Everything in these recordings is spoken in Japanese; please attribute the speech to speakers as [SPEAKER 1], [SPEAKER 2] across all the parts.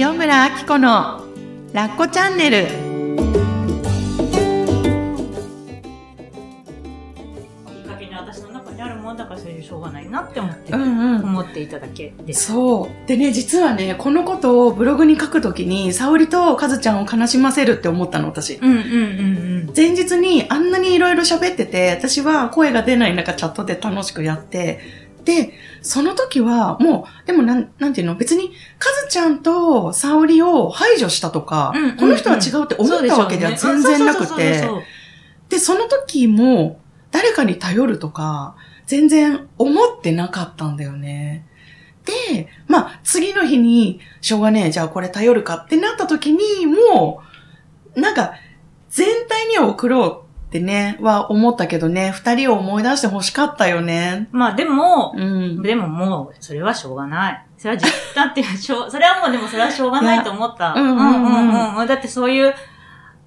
[SPEAKER 1] 塩村あき子のラッコチャンネル
[SPEAKER 2] きっかけに私の中にあるもんだからそれでしょうがないなって思って、
[SPEAKER 1] うんうん
[SPEAKER 2] 思っていただけです。
[SPEAKER 1] そう。でね、実はね、このことをブログに書くときに、沙織とカズちゃんを悲しませるって思ったの、私。
[SPEAKER 2] うんうんうんうん。
[SPEAKER 1] 前日にあんなにいろいろ喋ってて、私は声が出ない中チャットで楽しくやって、で、その時はもう、でもなん、なんていうの？別に、カズちゃんと沙織を排除したとか、
[SPEAKER 2] うんうんうん。
[SPEAKER 1] この人は違うって思ったわけでは全然なくて、で、その時も、誰かに頼るとか、全然思ってなかったんだよね。で、まあ、次の日に、しょうがねえ、じゃあこれ頼るかってなった時に、もう、なんか、全体には送ろうってね、は思ったけどね、二人を思い出して欲しかったよね。
[SPEAKER 2] まあでも、
[SPEAKER 1] うん。
[SPEAKER 2] でももう、それはしょうがない。それは実感っていうしょう、それはもうでもそれはしょうがないと思った。
[SPEAKER 1] うんうんうん
[SPEAKER 2] うんうんだってそういう、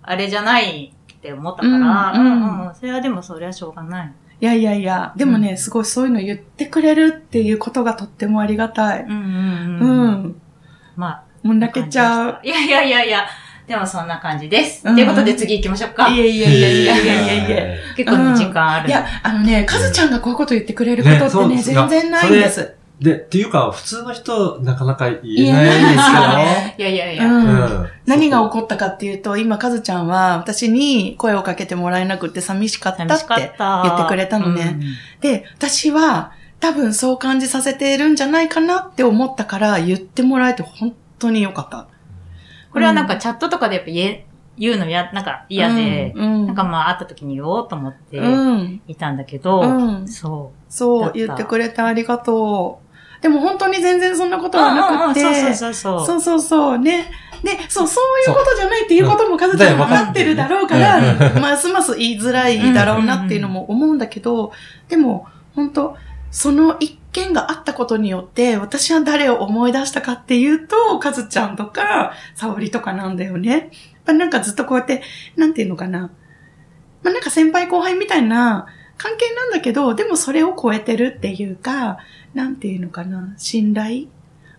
[SPEAKER 2] あれじゃないって思ったから、
[SPEAKER 1] うんうん
[SPEAKER 2] うんそれはでもそれはしょうがない。
[SPEAKER 1] いやいやいや、でもね、
[SPEAKER 2] うん
[SPEAKER 1] すごいそういうの言ってくれるっていうことがとってもありがたい。
[SPEAKER 2] うんうん
[SPEAKER 1] う
[SPEAKER 2] うん。
[SPEAKER 1] ん。
[SPEAKER 2] まあ、
[SPEAKER 1] もう泣けちゃう。
[SPEAKER 2] いやいやいやいや、でもそんな感じです。と、
[SPEAKER 1] うん
[SPEAKER 2] いうことで次行きましょうか。
[SPEAKER 1] いやいやいやいやいやいやいや。
[SPEAKER 2] 結構ね時間ある。
[SPEAKER 1] いや、あのね、カズちゃんがこういうこと言ってくれることってね、
[SPEAKER 3] ね
[SPEAKER 1] 全然ないんです。
[SPEAKER 3] で、っていうか、普通の人、なかなか言
[SPEAKER 1] 言
[SPEAKER 3] えないんです
[SPEAKER 1] よ
[SPEAKER 3] よ。
[SPEAKER 1] ね。
[SPEAKER 2] いやいやいや。
[SPEAKER 1] うん
[SPEAKER 3] うん
[SPEAKER 1] 何が起こったかっていうと、今、カズちゃんは私に声をかけてもらえなくて寂しかったって
[SPEAKER 2] った。
[SPEAKER 1] 言ってくれたのね。で、私は多分そう感じさせているんじゃないかなって思ったから言ってもらえて本当によかった。
[SPEAKER 2] これはなんかチャットとかでやっぱ言え、言うのや、なんか嫌で、
[SPEAKER 1] うん、
[SPEAKER 2] なんかまあ会った時に言おうと思って
[SPEAKER 1] うん。
[SPEAKER 2] いたんだけど、
[SPEAKER 1] うん
[SPEAKER 2] そだった
[SPEAKER 1] そう、言ってくれてありがとう。でも本当に全然そんなこ
[SPEAKER 2] う。
[SPEAKER 1] とはなくて。
[SPEAKER 2] そうそうそうそう。
[SPEAKER 1] そうそうね。で、そう、そういうことじゃないっていうこともカズちゃん分かってるだろうから、
[SPEAKER 3] うん
[SPEAKER 1] ますます言いづらいだろうなっていうのも思うんだけど、でも、本当その一件があったことによって、私は誰を思い出したかっていうと、カズちゃんとか、沙織とかなんだよね。なんかずっとこうやって、なんていうのかな。まあなんか先輩後輩みたいな関係なんだけど、でもそれを超えてるっていうか、なんていうのかな、信頼？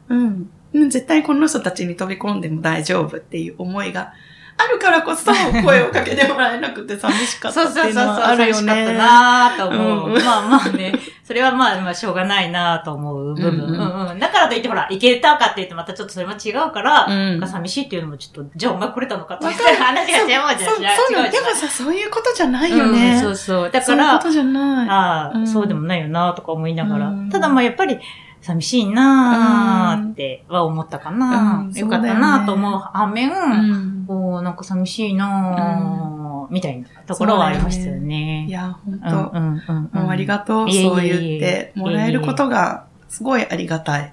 [SPEAKER 1] うん絶対この人たちに飛び込んでも大丈夫っていう思いがあるからこそ声をかけてもらえなくて寂しかったっていうのは あるよ
[SPEAKER 2] 寂しかった
[SPEAKER 1] ね。
[SPEAKER 2] なぁと思う。
[SPEAKER 1] うん
[SPEAKER 2] まあまあね、それはまあまあしょうがないなぁと思う部分。
[SPEAKER 1] うんうん
[SPEAKER 2] うんうんだからといってほら、行けたかって言ってまたちょっとそれも違うから、
[SPEAKER 1] うん
[SPEAKER 2] 寂しいっていうのもちょっと、じゃあお前来れたのかって話が違うじゃん。
[SPEAKER 1] そう、そうでもさ、そういうことじゃないよ
[SPEAKER 2] うん
[SPEAKER 1] ね。
[SPEAKER 2] そうそう。だから
[SPEAKER 1] そういうこ、とじゃない。
[SPEAKER 2] ああ、
[SPEAKER 1] うん
[SPEAKER 2] そうでもないよなとか思いながら。
[SPEAKER 1] うん
[SPEAKER 2] ただまあやっぱり、寂しいなーっては思ったかな、
[SPEAKER 1] うん
[SPEAKER 2] よかったなと思う反面、
[SPEAKER 1] うん
[SPEAKER 2] なんか寂しいなーみたいなところはありましたよね。
[SPEAKER 1] いや、本
[SPEAKER 2] うん
[SPEAKER 1] 当
[SPEAKER 2] うんうんうん
[SPEAKER 1] もうありがとう。そう言ってもらえることがすごいありがたい。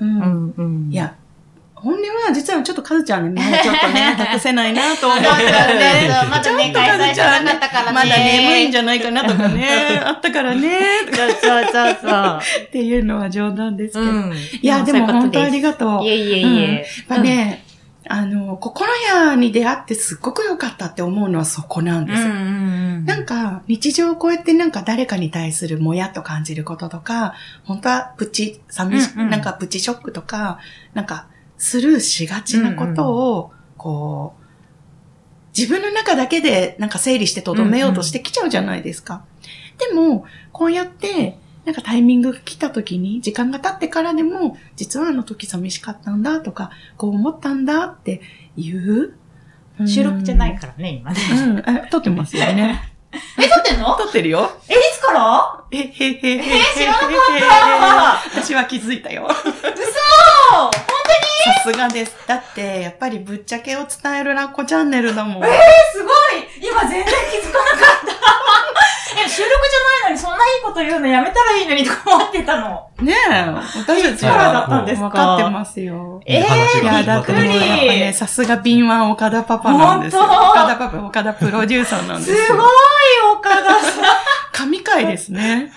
[SPEAKER 1] う。
[SPEAKER 2] うんんうん。
[SPEAKER 1] いや、本音は実はちょっとカズちゃんにね、ちょっとね、託せないなと思ってたんで。
[SPEAKER 2] まだね
[SPEAKER 1] ちょっとカズちゃんね
[SPEAKER 2] 開催してなかったからね
[SPEAKER 1] まだ眠いんじゃないかなとかね、あったからね、とか
[SPEAKER 2] そうそうそうそう。
[SPEAKER 1] っていうのは冗談ですけど。
[SPEAKER 2] うん。
[SPEAKER 1] いや、でも本当あり
[SPEAKER 2] が
[SPEAKER 1] がとう。
[SPEAKER 2] いえいえい
[SPEAKER 1] うん
[SPEAKER 2] え。
[SPEAKER 1] やっぱね、あの、心屋に出会ってすっごく良かったって思うのはそこなん
[SPEAKER 2] うん、
[SPEAKER 1] です。なんか、日常をこうやってなんか誰かに対するもやっと感じることとか、本当はプチ、寂し、
[SPEAKER 2] うんうん
[SPEAKER 1] なんかプチショックとか、なんか、スルーしがちなことを、こう、自分の中だけでなんか整理して留めようとしてきちゃうじゃないですか。でも、こうやって、なんかタイミングが来た時に、時間が経ってからでも、実はあの時寂しかったんだとか、こう思ったんだって言う。
[SPEAKER 2] 収録じゃないからね、今ね。
[SPEAKER 1] うん、あ撮ってますよね。
[SPEAKER 2] え、撮ってんの？
[SPEAKER 1] 撮ってるよ。
[SPEAKER 2] え、いつから？
[SPEAKER 1] え、へへへへ。え
[SPEAKER 2] 知らなかった
[SPEAKER 1] 私は気づいたよ。
[SPEAKER 2] 嘘
[SPEAKER 1] さすがです。だって、やっぱりぶっちゃけを伝えるラッコチャンネルだもん。
[SPEAKER 2] え、すごい今全然気づかなかった。え、収録じゃないのにそんないいこと言うのやめたらいいのにとか思ってたの。
[SPEAKER 1] ねえ、私たち
[SPEAKER 2] からだったんですか
[SPEAKER 1] 分かってますよ。
[SPEAKER 2] えー
[SPEAKER 1] いや、だってね、さすが敏腕岡田パパなんですよ。
[SPEAKER 2] 本当？
[SPEAKER 1] 岡田パパ、岡田プロデューサーなんですすよ。
[SPEAKER 2] ごい岡田さん。
[SPEAKER 1] 神回ですね。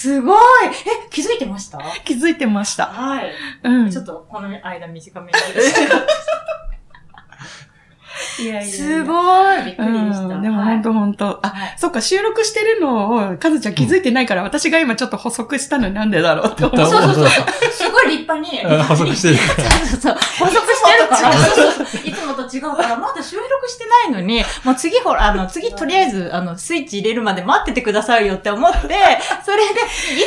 [SPEAKER 2] すごい。え、気づいてました？
[SPEAKER 1] 気づいてました。
[SPEAKER 2] はい。
[SPEAKER 1] うん。
[SPEAKER 2] ちょっとこの間短めに。
[SPEAKER 1] い いやいや
[SPEAKER 2] すごいびっくりでした。
[SPEAKER 1] うんでも本当本当あ、
[SPEAKER 2] はい
[SPEAKER 1] そっか、収録してるのを、かずちゃん気づいてないから、私が今ちょっと補足したのになんでだろうって思う。
[SPEAKER 2] そうそうそう。すごい立派に。
[SPEAKER 3] うん補足してる。
[SPEAKER 2] そうそうそう。補足してるから、いつもと違うから、まだ収録してないのに、もう次ほら、あの、次とりあえず、あの、スイッチ入れるまで待っててくださいよって思って、それで、い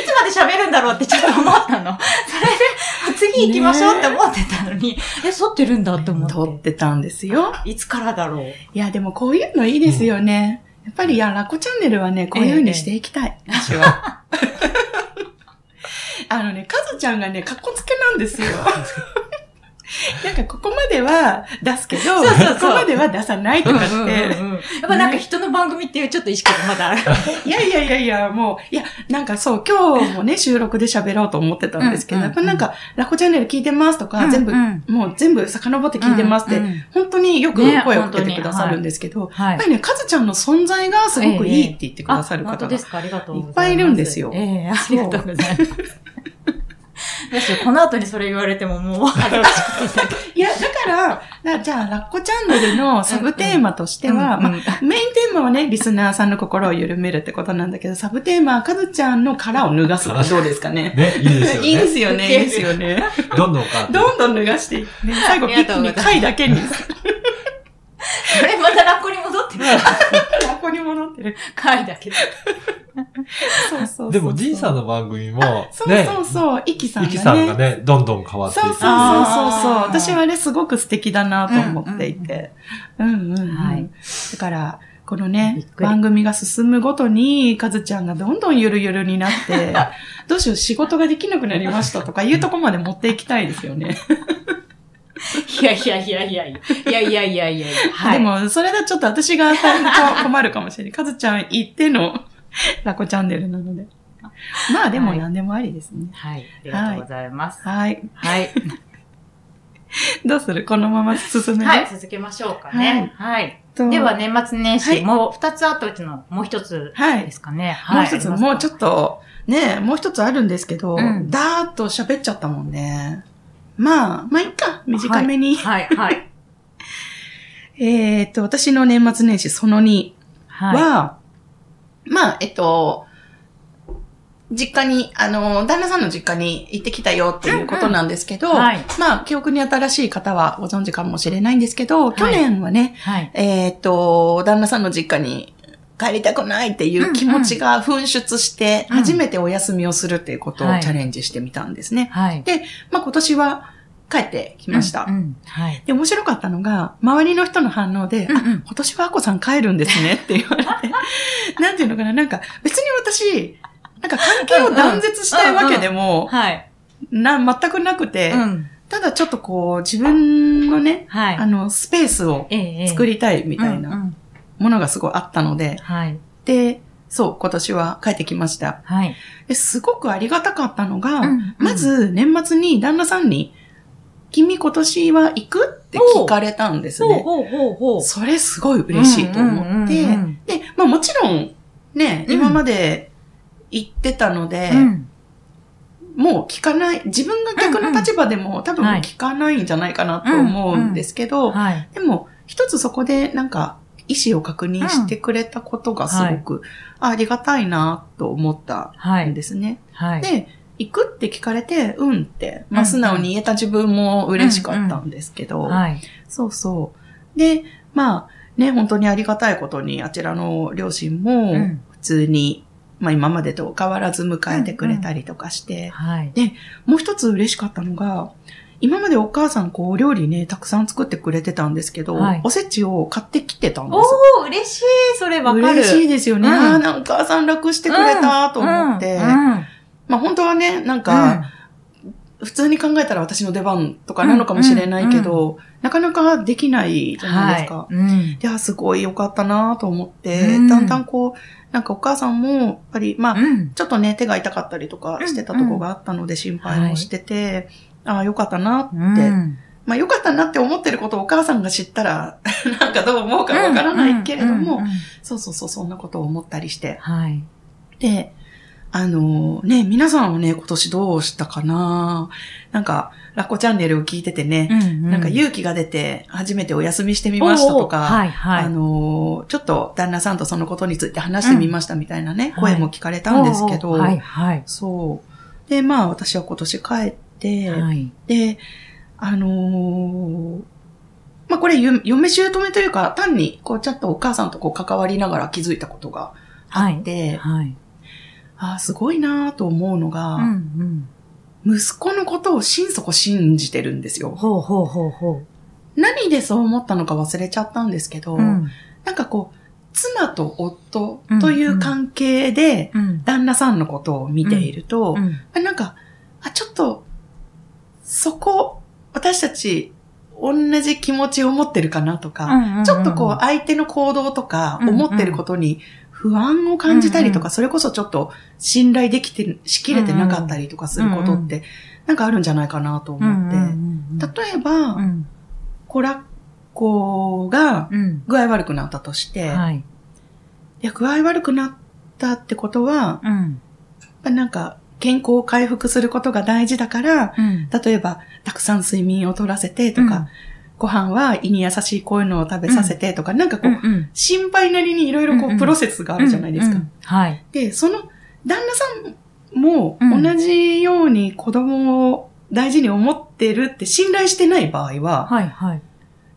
[SPEAKER 2] つまで喋るんだろうってちょっと思ったの。それで、次行きましょうって思ってたのに、え、剃ってるんだって思
[SPEAKER 1] 撮
[SPEAKER 2] っ。
[SPEAKER 1] っててたんですよ。
[SPEAKER 2] いつからだろう？
[SPEAKER 1] いや、でもこういうのいいですよね。やっぱり、いや、ラコチャンネルはね、こういう風にしていきたい。私は。あのね、カズちゃんがね、かっこつけなんですよ。なんか、ここまでは出すけど、
[SPEAKER 2] そうそうそう。
[SPEAKER 1] ここまでは出さないとかって。
[SPEAKER 2] うんうんうんうん。やっぱなんか人の番組っていうちょっと意識がまだ。ある。
[SPEAKER 1] いやいやいやいや、もう、いや、なんかそう、今日もね、収録で喋ろうと思ってたんですけど、
[SPEAKER 2] うん
[SPEAKER 1] やっぱなんか、ラコチャンネル聞いてますとか、全部、
[SPEAKER 2] うん。
[SPEAKER 1] もう全部遡って聞いてますって、
[SPEAKER 2] うんうん
[SPEAKER 1] 本当によく
[SPEAKER 2] ね
[SPEAKER 1] 声をかけてくださるんですけど、
[SPEAKER 2] はい。
[SPEAKER 1] やっぱりね、カズちゃんの存在がすごくいいって言ってくださる方が
[SPEAKER 2] い
[SPEAKER 1] っぱいいるんですよ。
[SPEAKER 2] ええありがとうございます。この後にそれ言われてももう恥ずか
[SPEAKER 1] いや、だから、だじゃあ、ラッコチャンネルのサブテーマとしては、メインテーマはね、リスナーさんの心を緩めるってことなんだけど、サブテーマはカズちゃんの殻を脱がすってどうですかね？
[SPEAKER 3] ね、いいですよね。
[SPEAKER 1] いいですよね、いいですよね。
[SPEAKER 3] どんどんか。
[SPEAKER 1] どんどん脱がしていって、ね、最後ピッチに貝だけに、
[SPEAKER 2] これまたラッコに戻ってる。
[SPEAKER 1] ラッコに戻ってる。
[SPEAKER 2] 回だけど。
[SPEAKER 1] そうそうそう。
[SPEAKER 3] でも、ジンさんの番組も、
[SPEAKER 1] そう
[SPEAKER 3] ね、
[SPEAKER 1] そうそう、イキさんがね。
[SPEAKER 3] イキさんがね、どんどん変わっていく。
[SPEAKER 1] そうそうそうそう私はあれすごく素敵だなと思っていて。うんうんうん。
[SPEAKER 2] はい
[SPEAKER 1] だから、この
[SPEAKER 2] び
[SPEAKER 1] ね番組が進むごとに、かずちゃんがどんどんゆるゆるになって、どうしよう仕事ができなくなりましたとかいうとこまで持っていきたいですよね。
[SPEAKER 2] いやいやいやいやいや。いやいやいや。はい。
[SPEAKER 1] でも、それだちょっと私が困るかもしれない。かずちゃん言ってのラコチャンネルなので。まあでも何でもありですね。
[SPEAKER 2] はい。ありがとうございます。
[SPEAKER 1] はい。
[SPEAKER 2] はい。
[SPEAKER 1] どうするこのまま進める、
[SPEAKER 2] はい、続けましょうかね。はい。では、年末年始、もう二つあったうちのもう一つですかね。
[SPEAKER 1] はいもう一つ、もうち
[SPEAKER 2] ょっ
[SPEAKER 1] と、ねもう一つあるんですけど、
[SPEAKER 2] うん
[SPEAKER 1] だーっと喋っちゃったもんね。まあ、まあいいか、短めに。
[SPEAKER 2] はい、はい。
[SPEAKER 1] えーっと、私の年末年始その2
[SPEAKER 2] はい。
[SPEAKER 1] は、まあ、えっと、実家に、あの、旦那さんの実家に行ってきたよっていうことなんですけど、
[SPEAKER 2] うんうんはい
[SPEAKER 1] まあ、記憶に新しい方はご存知かもしれないんですけど、去年はね、
[SPEAKER 2] はい。
[SPEAKER 1] えーっと、旦那さんの実家に帰りたくないっていう気持ちが噴出して、
[SPEAKER 2] うん
[SPEAKER 1] 初めてお休みをするっていうことを
[SPEAKER 2] はい
[SPEAKER 1] チャレンジしてみたんですね。
[SPEAKER 2] はい。
[SPEAKER 1] で、まあ今年は帰ってきました。
[SPEAKER 2] うんうんはい。
[SPEAKER 1] で、面白かったのが、周りの人の反応で、
[SPEAKER 2] うんうん
[SPEAKER 1] あ今年はアコさん帰るんですねって言われて、なんていうのかな、なんか別に私、なんか関係を断絶したいわけでも、
[SPEAKER 2] はい。
[SPEAKER 1] な、全くなくて、
[SPEAKER 2] うん。
[SPEAKER 1] ただちょっとこう、自分のね、
[SPEAKER 2] はい。
[SPEAKER 1] あの、スペースを作りたいみたいなものがすごいあったので、
[SPEAKER 2] はい。
[SPEAKER 1] で、そう、今年は帰ってきました。
[SPEAKER 2] はい。
[SPEAKER 1] ですごくありがたかったのが、
[SPEAKER 2] うんうん
[SPEAKER 1] まず年末に旦那さんに、君今年は行く？って聞かれたんですね。
[SPEAKER 2] ほうほうほう。
[SPEAKER 1] それすごい嬉しいと思って、で、まあもちろん、ね、
[SPEAKER 2] うん
[SPEAKER 1] 今まで行ってたので、
[SPEAKER 2] うん
[SPEAKER 1] もう聞かない、自分が逆の立場でも、多分聞かないんじゃないかなと思うんですけど、
[SPEAKER 2] はい。
[SPEAKER 1] でも、一つそこでなんか、意思を確認してくれたことがすごく、あありがたいなと思った
[SPEAKER 2] はい。
[SPEAKER 1] んですね。
[SPEAKER 2] はい。
[SPEAKER 1] で、行くって聞かれて、うんって、まあ、素直に言えた自分も嬉しかったんですけど、
[SPEAKER 2] はい。
[SPEAKER 1] そうそう。で、まあ、ね、本当にありがたいことに、あちらの両親も
[SPEAKER 2] うん、
[SPEAKER 1] 普通に、まあ今までと変わらず迎えてくれたりとかして、
[SPEAKER 2] はい。
[SPEAKER 1] もう一つ嬉しかったのが、今までお母さんこう料理ね、たくさん作ってくれてたんですけど、
[SPEAKER 2] はい
[SPEAKER 1] おせちを買ってきてたんです
[SPEAKER 2] おー、嬉しい。それわかる。
[SPEAKER 1] 嬉しいですよね。
[SPEAKER 2] うん
[SPEAKER 1] ああ、なんかお母さん楽してくれたと思って。
[SPEAKER 2] うんうん
[SPEAKER 1] まあ本当はね、なんか、普通に考えたら私の出番とかなのかもしれないけど、なかなかできないじゃないですか。
[SPEAKER 2] はい。うん。
[SPEAKER 1] いや、すごい良かったなと思って、
[SPEAKER 2] うん
[SPEAKER 1] だんだんこう、なんかお母さんも、やっぱり、まあ、
[SPEAKER 2] うん。
[SPEAKER 1] ちょっとね、手が痛かったりとかしてたとこがあったので心配もしてて、ああ、良かったなって、
[SPEAKER 2] うん
[SPEAKER 1] まあ良かったなって思ってることをお母さんが知ったら、なんかどう思うかわからないけれども、
[SPEAKER 2] うんうんうん
[SPEAKER 1] そうそうそう、そんなことを思ったりして。
[SPEAKER 2] はい。
[SPEAKER 1] で、あのね、皆さんはね、今年どうしたかな？なんか、ラッコチャンネルを聞いててね、
[SPEAKER 2] うん
[SPEAKER 1] なんか勇気が出て初めてお休みしてみましたとか、
[SPEAKER 2] はいはい。
[SPEAKER 1] あの、ちょっと旦那さんとそのことについて話してみましたみたいなね、
[SPEAKER 2] うん
[SPEAKER 1] 声も聞かれたんですけど、
[SPEAKER 2] おーはいはい。
[SPEAKER 1] そう。で、まあ私は今年帰って、
[SPEAKER 2] はい。
[SPEAKER 1] で、あのーまあこれゆ嫁姑というか、単にこうちょっとお母さんとこう関わりながら気づいたことがあって、
[SPEAKER 2] はい。
[SPEAKER 1] ああ、すごいなと思うのが、
[SPEAKER 2] うんうん。
[SPEAKER 1] 息子のことを心底信じてるんですよ。
[SPEAKER 2] ほうほうほうほ
[SPEAKER 1] 何でそう思ったのか忘れちゃったんですけど、
[SPEAKER 2] う。うん。
[SPEAKER 1] なんかこう、妻と夫という関係で、
[SPEAKER 2] うん。
[SPEAKER 1] 旦那さんのことを見ていると、
[SPEAKER 2] うん。
[SPEAKER 1] あなんか、あ、ちょっと、そこ、私たち、同じ気持ちを持ってるかなとか、ちょっとこう、相手の行動とか、
[SPEAKER 2] うんうん
[SPEAKER 1] 思ってることに不安を感じたりとか、
[SPEAKER 2] うん
[SPEAKER 1] それこそちょっと信頼できて、しきれてなかったりとかすることって、なんかあるんじゃないかなと思って。例えば、
[SPEAKER 2] うん。
[SPEAKER 1] コラッコが
[SPEAKER 2] うん。
[SPEAKER 1] 具合悪くなったとして、
[SPEAKER 2] はい。
[SPEAKER 1] いや、具合悪くなったってことは、
[SPEAKER 2] うん。
[SPEAKER 1] やっぱなんか、健康を回復することが大事だから、
[SPEAKER 2] うん。
[SPEAKER 1] 例えば、たくさん睡眠を取らせてとか、ご飯は胃に優しいこういうのを食べさせてとか、なんかこう、
[SPEAKER 2] うん。
[SPEAKER 1] 心配なりにいろいろこう、
[SPEAKER 2] うんうん
[SPEAKER 1] プロセスがあるじゃないですか。
[SPEAKER 2] うん。はい。
[SPEAKER 1] で、その、旦那さんも
[SPEAKER 2] うん
[SPEAKER 1] 同じように子供を大事に思ってるって信頼してない場合は、
[SPEAKER 2] はいはい。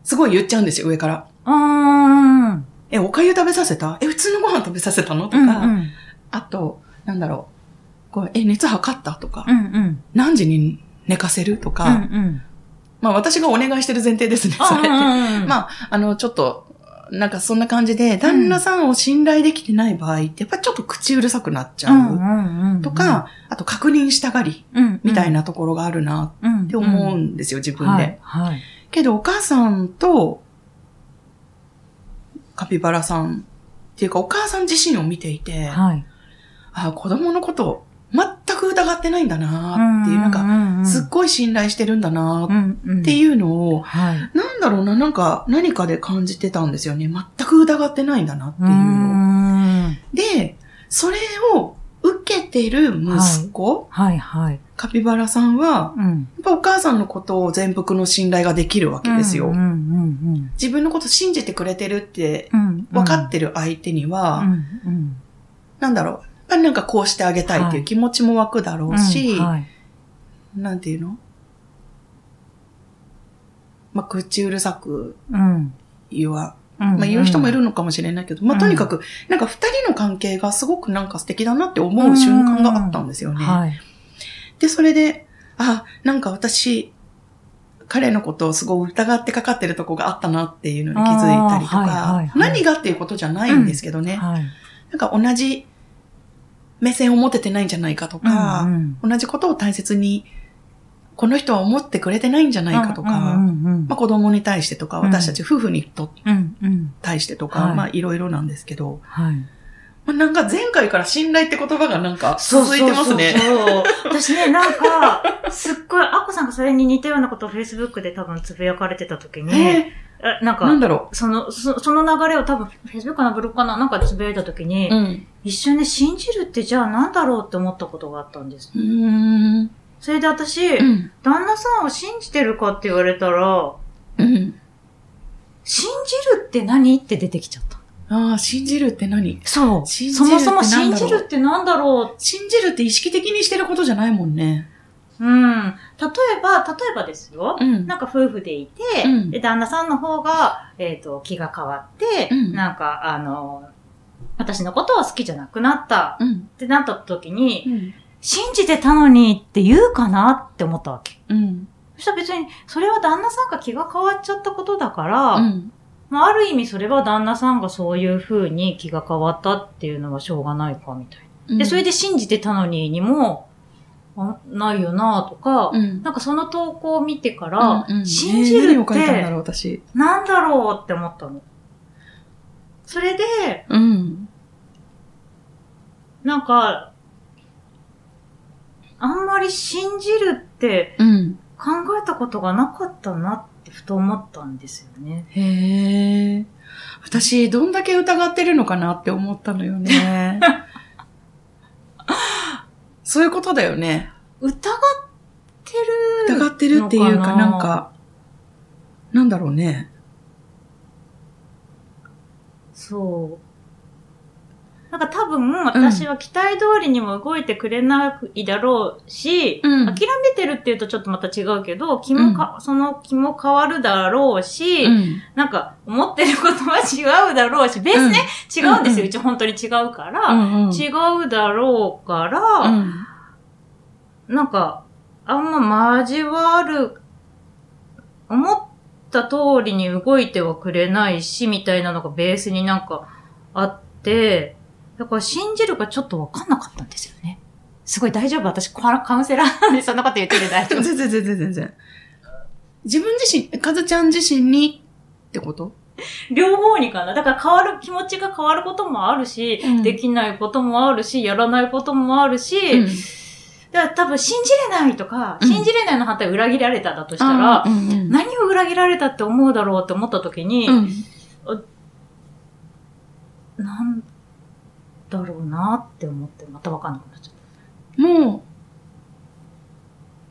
[SPEAKER 1] すごい言っちゃうんですよ、上から。
[SPEAKER 2] うーん。
[SPEAKER 1] え、お粥食べさせた？え、普通のご飯食べさせたの？とか、
[SPEAKER 2] うんうん。
[SPEAKER 1] あと、なんだろう。こうえ、熱測った？とか、
[SPEAKER 2] うんうん。
[SPEAKER 1] 何時に寝かせる？とか、
[SPEAKER 2] うんうん。
[SPEAKER 1] まあ私がお願いしてる前提ですね、それって。
[SPEAKER 2] あ
[SPEAKER 1] まあ、あの、ちょっと、なんかそんな感じで、旦那さんを信頼できてない場合って、やっぱちょっと口うるさくなっちゃう。とか、あと確認したがり、みたい
[SPEAKER 2] な
[SPEAKER 1] なところがあるな
[SPEAKER 2] っ
[SPEAKER 1] って思うんですよ、自分で。
[SPEAKER 2] はい。はい。
[SPEAKER 1] けどお母さんと、カピバラさんっていうかお母さん自身を見ていて、
[SPEAKER 2] はい。
[SPEAKER 1] あ子供のことを全く疑ってないんだなっていう、なんか、
[SPEAKER 2] か
[SPEAKER 1] すっごい信頼してるんだなっ
[SPEAKER 2] って
[SPEAKER 1] いうのを、
[SPEAKER 2] はい。
[SPEAKER 1] なんだろうな、なんか何かで感じてたんですよね。全く疑ってないんだなっていうのを。
[SPEAKER 2] ん。
[SPEAKER 1] で、それを受けてる息子、
[SPEAKER 2] はいはい。
[SPEAKER 1] カピバラさんは、
[SPEAKER 2] うん。
[SPEAKER 1] やっぱお母さんのことを全幅の信頼ができるわけですよ。自分のこと信じてくれてるって。分かってる相手には、
[SPEAKER 2] うんうん。
[SPEAKER 1] なんだろう、ぱりなんかこうしてあげたいっていう気持ちも湧くだろうし、
[SPEAKER 2] うんはい。
[SPEAKER 1] なんていうの？まあ、口うるさく
[SPEAKER 2] うん。
[SPEAKER 1] 言わ、
[SPEAKER 2] ま
[SPEAKER 1] まあ、言う人もいるのかもしれないけど、まあ、とにかく、なんか二人の関係がすごくなんか素敵だなって思う瞬間があったんですよね。
[SPEAKER 2] はい。
[SPEAKER 1] で、それで、あ、なんか私、彼のことをすごい疑ってかかってるとこがあったなっていうのに気づいたりとか、
[SPEAKER 2] はいはいはい
[SPEAKER 1] 何がっていうことじゃないんですけどね。
[SPEAKER 2] はい。
[SPEAKER 1] なんか同じ目線を持ててないんじゃないかとか、
[SPEAKER 2] うん
[SPEAKER 1] 同じことを大切に、この人は思ってくれてないんじゃないかとか、
[SPEAKER 2] うんうん
[SPEAKER 1] まあ、子供に対してとか、
[SPEAKER 2] うん
[SPEAKER 1] 私たち夫婦にと
[SPEAKER 2] うんうん。
[SPEAKER 1] 対してとか、
[SPEAKER 2] はい
[SPEAKER 1] まあいろいろなんですけど、
[SPEAKER 2] はい。
[SPEAKER 1] まあ、なんか前回から信頼って言葉がなんか続いてますね。
[SPEAKER 2] そうそうそう私ね、なんか、すっごい、アッコさんがそれに似たようなことを Facebook で多分つぶやかれてた時に、
[SPEAKER 1] え
[SPEAKER 2] えなん
[SPEAKER 1] ー、なん
[SPEAKER 2] か、
[SPEAKER 1] だろ
[SPEAKER 2] その、そその流れを多分 Facebook かなブログかななんかでつぶやいた時に、
[SPEAKER 1] う。うん。
[SPEAKER 2] 一瞬ね、信じるってじゃあなんだろうって思ったことがあったんです。
[SPEAKER 1] うーん。
[SPEAKER 2] それで私、
[SPEAKER 1] うん。
[SPEAKER 2] 旦那さんを信じてるかって言われたら、
[SPEAKER 1] うん。
[SPEAKER 2] 信じるって何って出てきちゃった。
[SPEAKER 1] ああ、信じるって何？
[SPEAKER 2] そう。
[SPEAKER 1] 信じるって
[SPEAKER 2] そもそも信じるってなんだろ
[SPEAKER 1] 信じるって意識的にしてることじゃないもんね。
[SPEAKER 2] う。うん。例えば、例えばですよ。
[SPEAKER 1] うん。
[SPEAKER 2] なんか夫婦でいて、
[SPEAKER 1] うん
[SPEAKER 2] で、旦那さんの方が、えっ、と、気が変わって、
[SPEAKER 1] うん
[SPEAKER 2] なんか、あの、私のことは好きじゃなくなった
[SPEAKER 1] うん。
[SPEAKER 2] ってなった時に、
[SPEAKER 1] うん。
[SPEAKER 2] 信じてたのにって言うかなって思ったわけ。
[SPEAKER 1] うん。
[SPEAKER 2] そしたら別に、それは旦那さんが気が変わっちゃったことだから、
[SPEAKER 1] うん。
[SPEAKER 2] まあ、ある意味それは旦那さんがそういう風に気が変わったっていうのはしょうがないかみたいな。で、それで信じてたのににも、あないよなとか、
[SPEAKER 1] うん。
[SPEAKER 2] なんかその投稿を見てから、
[SPEAKER 1] うんうん
[SPEAKER 2] 信じるっ
[SPEAKER 1] えー何を書いたんだ
[SPEAKER 2] て
[SPEAKER 1] ろう、私？
[SPEAKER 2] なんだろうって思ったの。それで、
[SPEAKER 1] うん。
[SPEAKER 2] なんか、あんまり信じるって
[SPEAKER 1] うん。
[SPEAKER 2] 考えたことがなかったなってふと思ったんですよね。
[SPEAKER 1] へえ。私、どんだけ疑ってるのかなって思ったのよね。そういうことだよね。
[SPEAKER 2] 疑ってる。
[SPEAKER 1] 疑ってるっていうか、
[SPEAKER 2] な
[SPEAKER 1] んか、なんだろうね。
[SPEAKER 2] そう。なんか多分、私は期待通りにも動いてくれないだろうし、
[SPEAKER 1] うん。
[SPEAKER 2] 諦めてるっていうとちょっとまた違うけど、気もか、その気も変わるだろうし、
[SPEAKER 1] うん。
[SPEAKER 2] なんか思ってることは違うだろうし、ベースね、違うんですよ。
[SPEAKER 1] うん
[SPEAKER 2] うち本当に違うから、
[SPEAKER 1] うんうん。
[SPEAKER 2] 違うだろうから、
[SPEAKER 1] うん。
[SPEAKER 2] なんか、あんま交わる、思った通りに動いてはくれないし、みたいなのがベースになんかあって、だから信じるかちょっとわかんなかったんですよね。すごい大丈夫？私カカウンセラーなんでそんなこと言ってて大丈夫？
[SPEAKER 1] 全然全然全然。自分自身、かずちゃん自身に？ってこと？
[SPEAKER 2] 両方にかな。だから変わる、気持ちが変わることもあるし、
[SPEAKER 1] うん。
[SPEAKER 2] できないこともあるし、やらないこともあるし、
[SPEAKER 1] うん。
[SPEAKER 2] だから多分信じれないとか、
[SPEAKER 1] うん。
[SPEAKER 2] 信じれないの反対裏切られただとしたら、
[SPEAKER 1] うんうん。
[SPEAKER 2] 何を裏切られたって思うだろうって思った時に、
[SPEAKER 1] うん。
[SPEAKER 2] なんだろうなって思って、またわかんなくなっちゃっ
[SPEAKER 1] もう、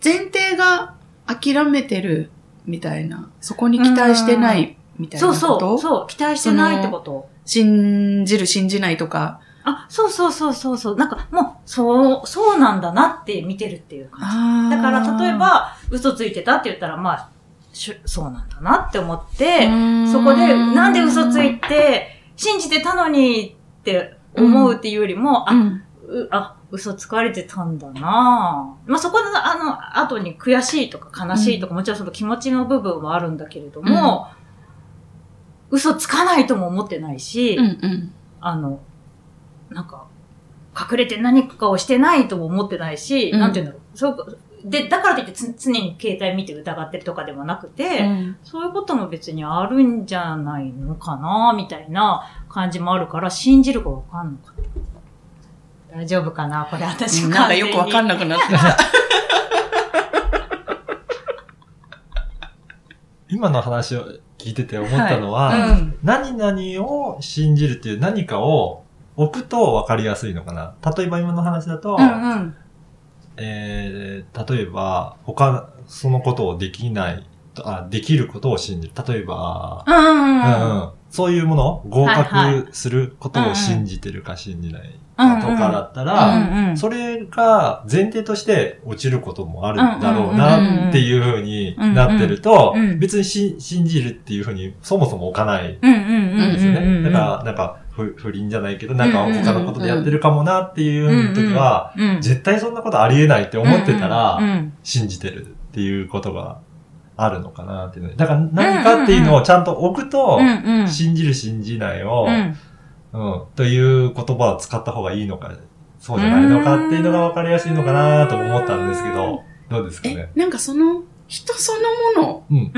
[SPEAKER 1] 前提が諦めてるみたいな、そこに期待してないみた
[SPEAKER 2] た。
[SPEAKER 1] いなこと？
[SPEAKER 2] そうそう、そう、期待してないってこと？
[SPEAKER 1] 信じる信じないとか？
[SPEAKER 2] あ、そうそうそうそうそう。なんかもう、そう、そうなんだなって見てるっていう感じ。だから例え、ば、嘘ついてたって言ったら、まあ、そうなんだなって思って、そこで、なんで嘘ついて、信じてたのにって思うっていうよりも、あ、
[SPEAKER 1] うん。
[SPEAKER 2] うあ、嘘つかれてたんだな。ぁまあ、そこの、あの、後に悔しいとか悲しいとか、もちろんその気持ちの部分はあるんだけれども、嘘つかないとも思ってないし、
[SPEAKER 1] うんうん。
[SPEAKER 2] あの、なんか、隠れて何かをしてないとも思ってないし、
[SPEAKER 1] うん。
[SPEAKER 2] なんて言うんだろう。そうで、だからといってつ常に携帯見て疑ってるとかではなくて、
[SPEAKER 1] うん
[SPEAKER 2] そういうことも別にあるんじゃないのかなみたいな感じもあるから、信じるかわかんなか。大丈夫かなこれ私
[SPEAKER 1] なんかよくわかん
[SPEAKER 2] な
[SPEAKER 1] くなってきた。
[SPEAKER 3] 今の話を聞いてて思ったのは、
[SPEAKER 2] うん。
[SPEAKER 3] 何々を信じるっていう何かを置くと分かりやすいのかな。例えば今の話だと、
[SPEAKER 2] うんうん。
[SPEAKER 3] えー、例えば、他、そのことをできない、あ、できることを信じる。例えば、
[SPEAKER 2] うん。
[SPEAKER 3] そういうもの、合格することを信じてるか信じないとかだった
[SPEAKER 2] う
[SPEAKER 3] ら。それが前提として落ちることもあるんだろうなっていう風になってると別にし信じるっていう風にそもそも置かない
[SPEAKER 2] うん
[SPEAKER 3] ですよね。
[SPEAKER 2] うん
[SPEAKER 3] だから、なんか、不不倫じゃないけど、なんか他のことでやってるかもなっていう時は、
[SPEAKER 2] うんうん、
[SPEAKER 3] 絶対そんなことありえないって思ってた
[SPEAKER 2] う
[SPEAKER 3] ら、
[SPEAKER 2] ん
[SPEAKER 3] 信じてるっていうことがあるのかなっていうのでだから何かっていうのをちゃんと置くと。信じる信じないを、
[SPEAKER 2] うん
[SPEAKER 3] うん、という言葉を使った方がいいのか、そうじゃないのかっていうのが分かりやすいのかなとも思ったんですけど、どうですか
[SPEAKER 1] え
[SPEAKER 3] ね。、
[SPEAKER 1] なんかその、人そのもの。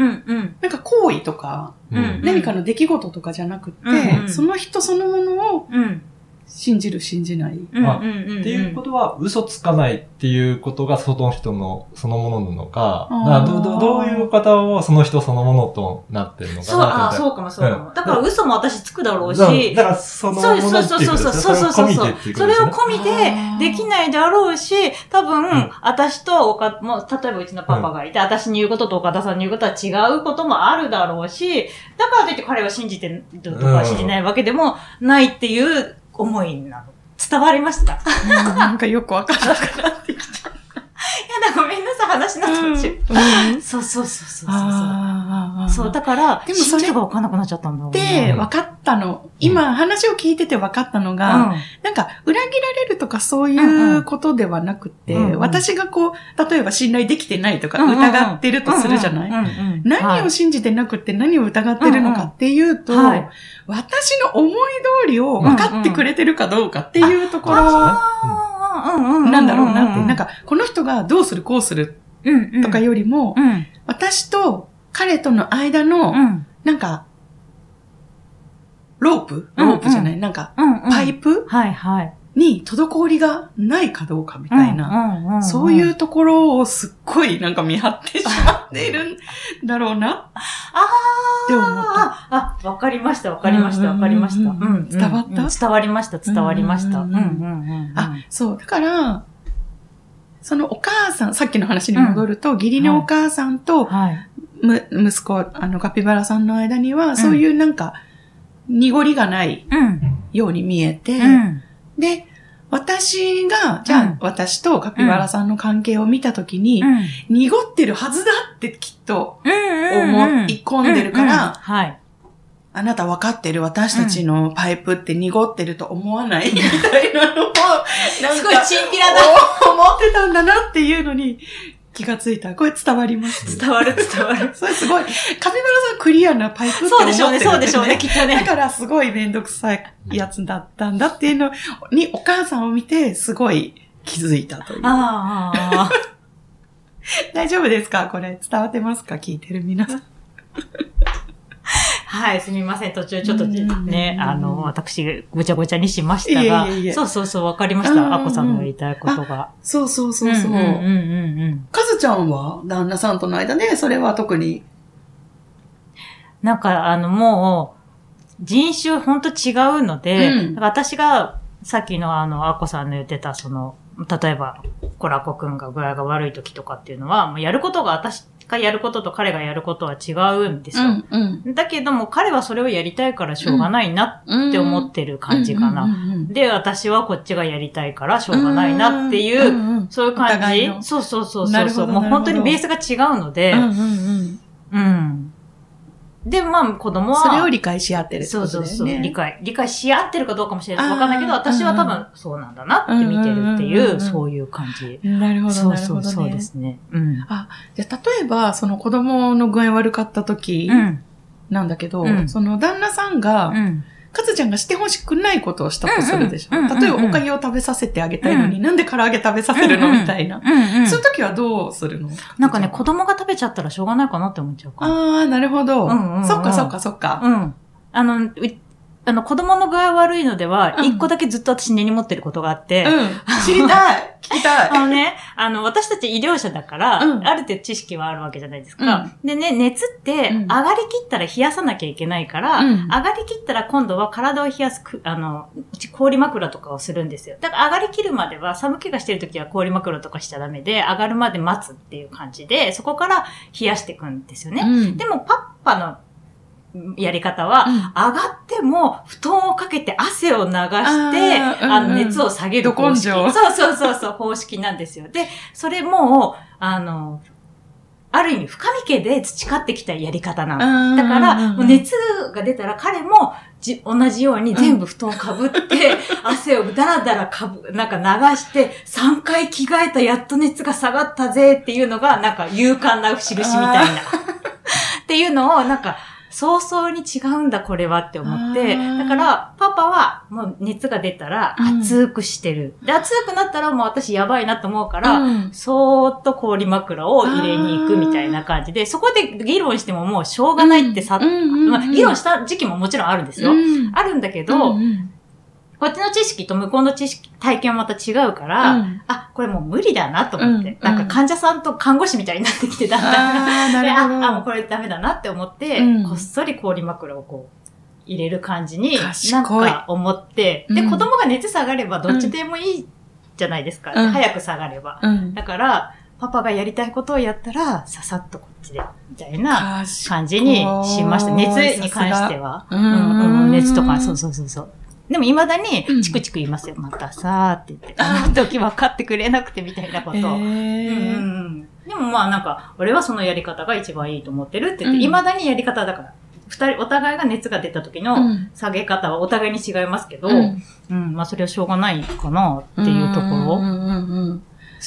[SPEAKER 1] なんか行為とか、
[SPEAKER 2] うん。
[SPEAKER 1] 何かの出来事とかじゃなくって、
[SPEAKER 2] うんうん。
[SPEAKER 1] その人そのものを
[SPEAKER 2] うん。
[SPEAKER 1] 信じる信じない。
[SPEAKER 2] うん
[SPEAKER 3] あ
[SPEAKER 2] うん。うん。
[SPEAKER 3] っていうことは、嘘つかないっていうことがその人の、そのものなのか、からどどどういう方をその人そのものとなってるのか
[SPEAKER 2] そう、あ、そうかもそうかも。
[SPEAKER 3] うん。
[SPEAKER 2] だから嘘も私つくだろうし、
[SPEAKER 3] だだからそのもの
[SPEAKER 2] そうそう
[SPEAKER 3] っていうこと
[SPEAKER 2] そうそうそうそうそう
[SPEAKER 3] ねそれを込みでっていうこ
[SPEAKER 2] それを。込みでできないだろうし、多分、
[SPEAKER 3] ん。
[SPEAKER 2] 私とおか、もう、例えばうちのパパがいて、私に言うことと岡田さんに言うことは違うこともあるだろうし、だからといって彼を信じてると
[SPEAKER 3] うん。
[SPEAKER 2] か信じないわけでもないっていう思いなの。伝わりました？
[SPEAKER 1] なんかよくわからなくなってきた。
[SPEAKER 2] やだ、ごめんなさい、話の途中。
[SPEAKER 1] うん。
[SPEAKER 2] そうそうそうそうそう。
[SPEAKER 1] あー
[SPEAKER 2] そう、だから、
[SPEAKER 1] でもそれ
[SPEAKER 2] が分かんなくなっちゃったんだ
[SPEAKER 1] で、分かったの。今、話を聞いてて分かったのが、
[SPEAKER 2] うん。
[SPEAKER 1] なんか、裏切られるとかそういうことではなくて、
[SPEAKER 2] うんうん
[SPEAKER 1] 私がこう、例えば信頼できてないとか、
[SPEAKER 2] うんうん
[SPEAKER 1] 疑ってるとするじゃない、
[SPEAKER 2] うんうんうん
[SPEAKER 1] 何を信じてなくて何を疑ってるのかっていうと、私の思い通りを分かってくれてるかどうかっていうところなんだろうなって、なんか、この人がどうするこうする
[SPEAKER 2] うんうん。
[SPEAKER 1] とかよりも、
[SPEAKER 2] うん。
[SPEAKER 1] 私と彼との間の、
[SPEAKER 2] うん。
[SPEAKER 1] なんか、ロープ？
[SPEAKER 2] うん
[SPEAKER 1] ロープじゃない、なんか、
[SPEAKER 2] うんうん。
[SPEAKER 1] パイプ？
[SPEAKER 2] はいはい。
[SPEAKER 1] に滞りがないかどうかみたいな、
[SPEAKER 2] うんうんん
[SPEAKER 1] そういうところをすっごいなんか見張ってしまっているんだろうな。
[SPEAKER 2] あ
[SPEAKER 1] って思った。
[SPEAKER 2] ああ、わかりました、わかりました、わかりました。
[SPEAKER 1] うんうんうん。
[SPEAKER 2] うん
[SPEAKER 1] 伝わった？
[SPEAKER 2] うん伝わりました、伝わりました。
[SPEAKER 1] う
[SPEAKER 2] うんんうんうんうん。
[SPEAKER 1] あ、そう。だから、そのお母さん、さっきの話に戻ると、義理のお母さんと、
[SPEAKER 2] はい。
[SPEAKER 1] む、息子、あの、カピバラさんの間には、そういうなんか、濁りがない
[SPEAKER 2] うん。
[SPEAKER 1] ように見えて、
[SPEAKER 2] うん。
[SPEAKER 1] で、私が、じゃあ、
[SPEAKER 2] うん
[SPEAKER 1] 私とカピバラさんの関係を見たときに、
[SPEAKER 2] うん。
[SPEAKER 1] 濁ってるはずだってきっと
[SPEAKER 2] うん。
[SPEAKER 1] 思い込んでるから。あなた分かってる？私たちのパイプって濁ってると思わない？みたいなのを、なんか、
[SPEAKER 2] すごいチンピラだ。
[SPEAKER 1] 思ってたんだなっていうのに気がついた。これ伝わります？
[SPEAKER 2] 伝わる伝わる。
[SPEAKER 1] それすごい。カピバラさんクリアなパイプって思ってるん
[SPEAKER 2] そうでしょうね、そうでしょうね、きっと
[SPEAKER 1] だ
[SPEAKER 2] ね。
[SPEAKER 1] からすごいめんどくさいやつだったんだっていうのにお母さんを見てすごい気づいたという。
[SPEAKER 2] ああ。
[SPEAKER 1] 大丈夫ですか？これ伝わってますか？聞いてる皆さん。
[SPEAKER 2] はい、すみません。途中ちょっとね、あの、私、ごちゃごちゃにしましたが
[SPEAKER 1] いえいえいえ、
[SPEAKER 2] そうそうそう、わかりました。あこさんのやりたいことが。
[SPEAKER 1] そうそうそうそう。
[SPEAKER 2] んうんうんうん。
[SPEAKER 1] かずちゃんは旦那さんとの間で、それは特に？
[SPEAKER 2] なんか、あの、もう、人種ほんと違うので、
[SPEAKER 1] うん
[SPEAKER 2] 私が、さっきのあの、あこさんの言ってた、その、例えば、コラコくんが具合が悪い時とかっていうのは、もうやることが私がやることと彼がやることは違うんですよ。
[SPEAKER 1] うん。
[SPEAKER 2] だけども、彼はそれをやりたいからしょうがないな
[SPEAKER 1] うん。
[SPEAKER 2] って思ってる感じかな。
[SPEAKER 1] うんうんうんうん
[SPEAKER 2] で、私はこっちがやりたいからしょうがないなっていう、
[SPEAKER 1] んん
[SPEAKER 2] そういう感
[SPEAKER 1] の
[SPEAKER 2] じそうそうそうそうそう。もう本当にベースが違うので、
[SPEAKER 1] うんうんうん。
[SPEAKER 2] うん。で、まあ、子供は、
[SPEAKER 1] それを理解し合ってるって
[SPEAKER 2] そ
[SPEAKER 1] ことだよね。
[SPEAKER 2] うそうそう、理解、理解し合ってるかどうかもしれない。わかんないけど、私は多分そうなんだなって見てるっていう、そういう感じ。
[SPEAKER 1] なるほど、
[SPEAKER 2] そう。そうそうですね。うん。
[SPEAKER 1] じゃあ、例えば、その子供の具合悪かった時
[SPEAKER 2] うん。
[SPEAKER 1] なんだけど、
[SPEAKER 2] うん
[SPEAKER 1] その旦那さんが、
[SPEAKER 2] うん。
[SPEAKER 1] かずちゃんがしてほしくないことをしたとするでしょ。例えば、おかゆを食べさせてあげたいのに、
[SPEAKER 2] うん
[SPEAKER 1] なんで唐揚げ食べさせるの？みたいな。そういう時はどうするの？
[SPEAKER 2] なんかね、子供が食べちゃったらしょうがないかなって思っちゃうかな。
[SPEAKER 1] ああ、なるほど。
[SPEAKER 2] うんうんうん
[SPEAKER 1] そっかそっかそっか。
[SPEAKER 2] うん。あの、うあの、子供の具合悪いのでは、
[SPEAKER 1] うん
[SPEAKER 2] 一個だけずっと私根に持ってることがあって、
[SPEAKER 1] うん。知りたい聞きたい
[SPEAKER 2] あのね、あの、私たち医療者だから、
[SPEAKER 1] うん
[SPEAKER 2] ある程度知識はあるわけじゃないですか。でね、熱って、
[SPEAKER 1] うん
[SPEAKER 2] 上がりきったら冷やさなきゃいけないから、
[SPEAKER 1] うん
[SPEAKER 2] 上がりきったら今度は体を冷やすく、あの、うち氷枕とかをするんですよ。だから上がりきるまでは、寒気がしてる時は氷枕とかしちゃダメで、上がるまで待つっていう感じで、そこから冷やしていくんですよね。
[SPEAKER 1] うん
[SPEAKER 2] でも、パッパのやり方は、
[SPEAKER 1] うん
[SPEAKER 2] 上がっても布団をかけて汗を流して、
[SPEAKER 1] あ
[SPEAKER 2] の熱を下げる方式。そうそうそうそう、方式なんですよ。で、それもう、あの、ある意味深み家で培ってきたやり方なの。だから、もう熱が出たら彼もじ同じように全部布団かぶって、汗をだらだらかぶ、なんか流して、3回着替えたやっと熱が下がったぜっていうのが、なんか勇敢な印みたいな。っていうのを、なんか、早々に違うんだ、これはって思って。だから、パパは、もう熱が出たら、
[SPEAKER 1] うん
[SPEAKER 2] 熱くしてる。で、熱くなったらもう私やばいなと思うから、
[SPEAKER 1] うん
[SPEAKER 2] そーっと氷枕を入れに行くみたいな感じで、そこで議論してももうしょうがないってさ、議論した時期ももちろんあるんですよ。
[SPEAKER 1] うん
[SPEAKER 2] あるんだけど、
[SPEAKER 1] うんうん
[SPEAKER 2] こっちの知識と向こうの知識、体験はまた違うから、
[SPEAKER 1] うん
[SPEAKER 2] あ、これもう無理だなと思って、
[SPEAKER 1] うん
[SPEAKER 2] なんか患者さんと看護師みたいになってきてだんだん。
[SPEAKER 1] ああ、
[SPEAKER 2] もうこれダメだなって思って、
[SPEAKER 1] うん
[SPEAKER 2] こっそり氷枕をこう、入れる感じに、なんか思って、で、
[SPEAKER 1] うん
[SPEAKER 2] 子供が熱下がればどっちでもいいじゃないですか。
[SPEAKER 1] うん
[SPEAKER 2] 早く下がれば。
[SPEAKER 1] うん。
[SPEAKER 2] だから、パパがやりたいことをやったら、ささっとこっちで、みたいな感じにしました。熱に関しては。
[SPEAKER 1] うん
[SPEAKER 2] うん、熱とか、そうそうそうそう。でも未だに
[SPEAKER 1] うん、
[SPEAKER 2] チクチク言いますよ。またさーって言って。あの時分かってくれなくてみたいなこと。でもまあなんか、俺はそのやり方が一番いいと思ってるって言って、
[SPEAKER 1] うん。
[SPEAKER 2] 未だにやり方だから。二人、お互いが熱が出た時の
[SPEAKER 1] うん。
[SPEAKER 2] 下げ方はお互いに違いますけど、
[SPEAKER 1] うん。
[SPEAKER 2] うん、まあそれはしょうがないかなっていうところ。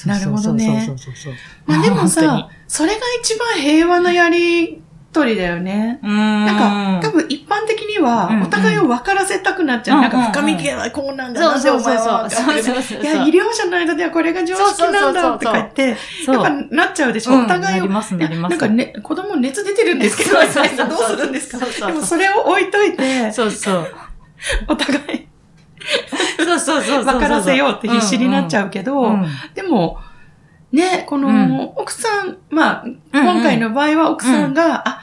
[SPEAKER 1] なるほどね。
[SPEAKER 2] そうそうそうそう。
[SPEAKER 1] まあでもさ、それが一番平和なやりとりだよね。
[SPEAKER 2] うーん。
[SPEAKER 1] なんか、多分一般的には
[SPEAKER 2] うん、
[SPEAKER 1] お互いを分からせたくなっちゃう。
[SPEAKER 2] うん
[SPEAKER 1] なんか、深み系はこうなんだ
[SPEAKER 2] そうそうそう
[SPEAKER 1] なぜお前は
[SPEAKER 2] そう。そうそうそう。
[SPEAKER 1] いや、医療者の間ではこれが常識なんだとか言って、やっぱなっちゃうでしょ。
[SPEAKER 2] うん
[SPEAKER 1] お互いを。
[SPEAKER 2] なりますなります
[SPEAKER 1] なんかね、子供熱出てるんですけど、どうするんですか？でもそれを置いといて、
[SPEAKER 2] そうそう。
[SPEAKER 1] お互い
[SPEAKER 2] そうそうそう。
[SPEAKER 1] 分からせようって必死になっちゃうけど、
[SPEAKER 2] うん
[SPEAKER 1] でも、ね、この、
[SPEAKER 2] うん。
[SPEAKER 1] 奥さん、まあ、
[SPEAKER 2] うん
[SPEAKER 1] 今回の場合は奥さんが、あ、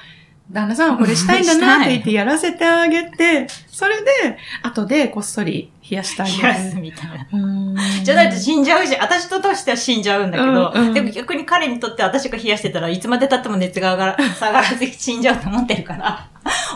[SPEAKER 1] 旦那さんはこれしたいんだなって言ってやらせてあげて、それで、後でこっそり冷やしてあげる。
[SPEAKER 2] 冷やすみたいな。じゃないと死んじゃうし、私ととしては死んじゃうんだけど、
[SPEAKER 1] うんうん
[SPEAKER 2] でも逆に彼にとって私が冷やしてたらいつまで経っても熱が上がら下がらず死んじゃうと思ってるから、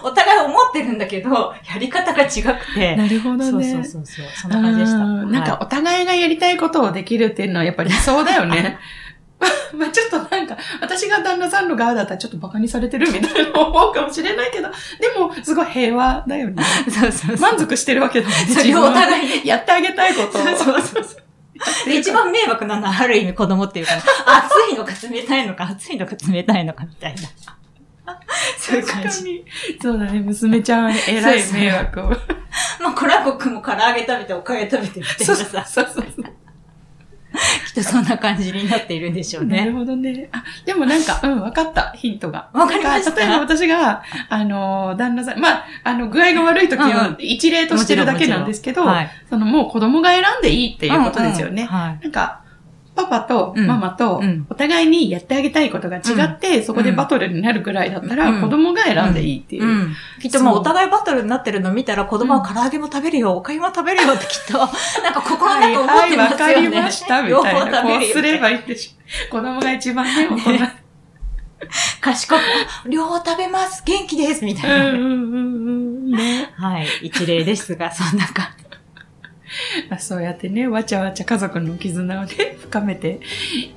[SPEAKER 2] お互い思ってるんだけど、やり方が違くて。
[SPEAKER 1] なるほどね。
[SPEAKER 2] そうそうそうそう。そんな感じでした。
[SPEAKER 1] うんなんか
[SPEAKER 2] は
[SPEAKER 1] お互いがやりたいことをできるっていうのはやっぱり理想だよね。まあちょっとなんか、私が旦那さんの側だったらちょっと馬鹿にされてるみたいな思うかもしれないけど、でもすごい平和だよね。
[SPEAKER 2] いそうそうそう。
[SPEAKER 1] 満足してるわけだもんね。
[SPEAKER 2] それをお互いに。
[SPEAKER 1] やってあげたいことを。
[SPEAKER 2] そうそうそう。で一番迷惑なのはある意味子供っていうか、暑いのか冷たいのか、暑いのか冷たいのかみたいな。そういう感じ。
[SPEAKER 1] 確かに。そうだね、娘ちゃん、えらい迷惑を。
[SPEAKER 2] まあ、コラコくんも唐揚げ食べておかゆ食べてみたい
[SPEAKER 1] そう
[SPEAKER 2] なさ、
[SPEAKER 1] そうそう。
[SPEAKER 2] きっとそんな感じになっているんでしょうね。
[SPEAKER 1] なるほどね。あ、でもなんか、うん、わかった、ヒントが。
[SPEAKER 2] わかりました
[SPEAKER 1] 例えば私が、あの、旦那さん、まあ、あの、具合が悪い時
[SPEAKER 2] うんう
[SPEAKER 1] を一例としてるだけなんですけど、
[SPEAKER 2] はい。
[SPEAKER 1] そのもう子供が選んでいいっていうことですよね。
[SPEAKER 2] うんうんはい。
[SPEAKER 1] なんか、パパと
[SPEAKER 2] うん
[SPEAKER 1] ママと
[SPEAKER 2] うん
[SPEAKER 1] お互いにやってあげたいことが違って、そこでバトルになるぐらいだったら、
[SPEAKER 2] うん
[SPEAKER 1] 子供が選んでいいっていう。
[SPEAKER 2] うん。きっともうお互いバトルになってるの見たら子供は唐揚げも食べるよ、おかゆも食べるよってきっと、なんか心の
[SPEAKER 1] はい、
[SPEAKER 2] 中思っ
[SPEAKER 1] はい、
[SPEAKER 2] てま
[SPEAKER 1] わか
[SPEAKER 2] すよね。
[SPEAKER 1] りました、み
[SPEAKER 2] 両
[SPEAKER 1] たいな。
[SPEAKER 2] 方食べるよ。
[SPEAKER 1] こうすればいいんでしょ。子供が一番ね、大人。
[SPEAKER 2] 賢く、両方食べます、元気です、みたいな。
[SPEAKER 1] うんうんうんうん。ね。
[SPEAKER 2] はい。一例ですが、そんな感じ。
[SPEAKER 1] まあ、そうやってね、わちゃわちゃ家族の絆をね、深めて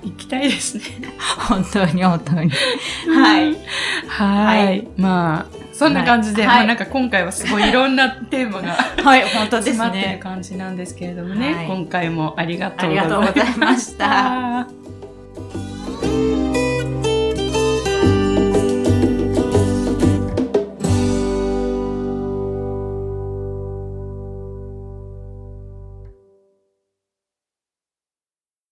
[SPEAKER 1] いきたいですね。
[SPEAKER 2] 本当に本当に。はい。
[SPEAKER 1] はい。
[SPEAKER 2] はい
[SPEAKER 1] まあ、そんな感じで、
[SPEAKER 2] はい
[SPEAKER 1] まあなんか今回はすごいいろんなテーマが
[SPEAKER 2] はい、本当です
[SPEAKER 1] 詰まってる
[SPEAKER 2] ね。
[SPEAKER 1] 感じなんですけれどもね、
[SPEAKER 2] はい
[SPEAKER 1] 今回もありがとう
[SPEAKER 2] ありがとうございました。